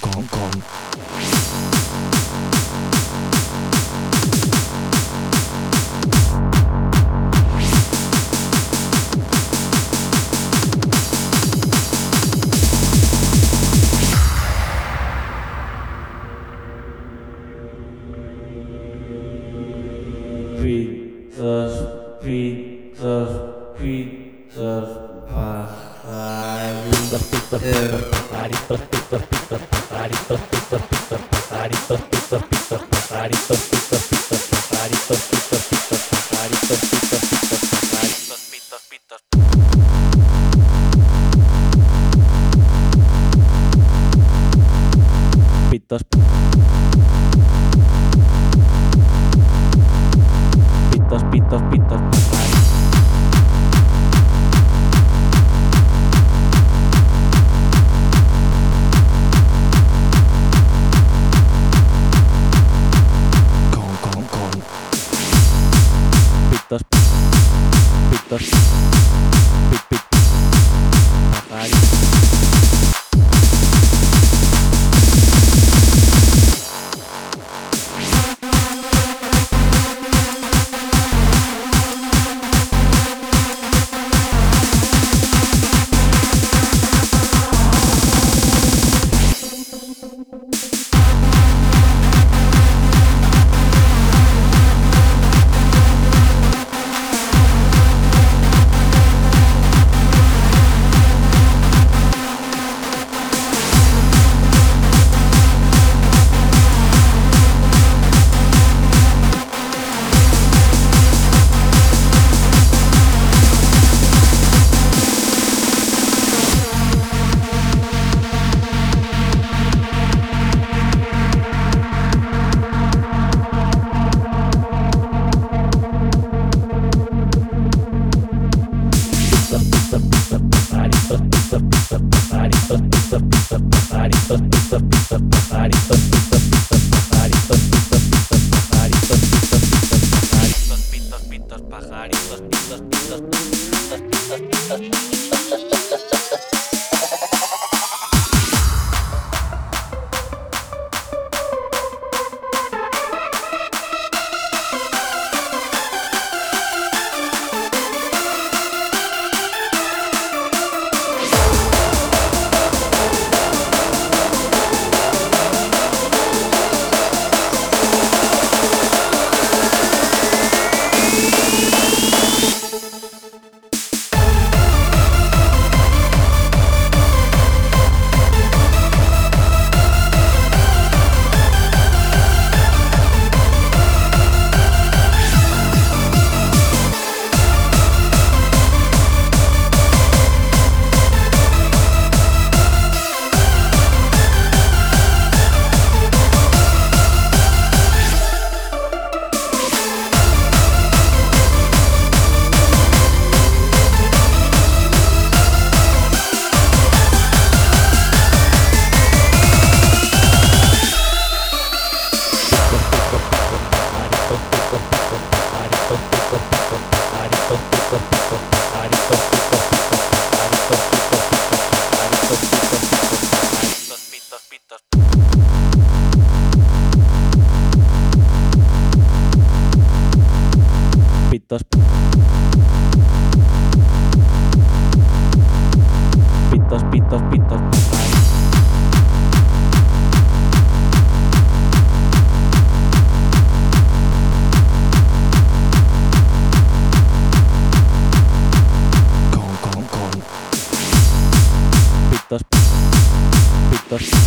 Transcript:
còn còn Peter, Peter, Peter, Peter, Peter, Peter, Peter, Pitos, pitos, pitos, quarta. pajaritos, pajaritos, pajaritos, pajaritos, pajaritos, pajaritos, Pitos. Pitos, pitos, pitos. chicos.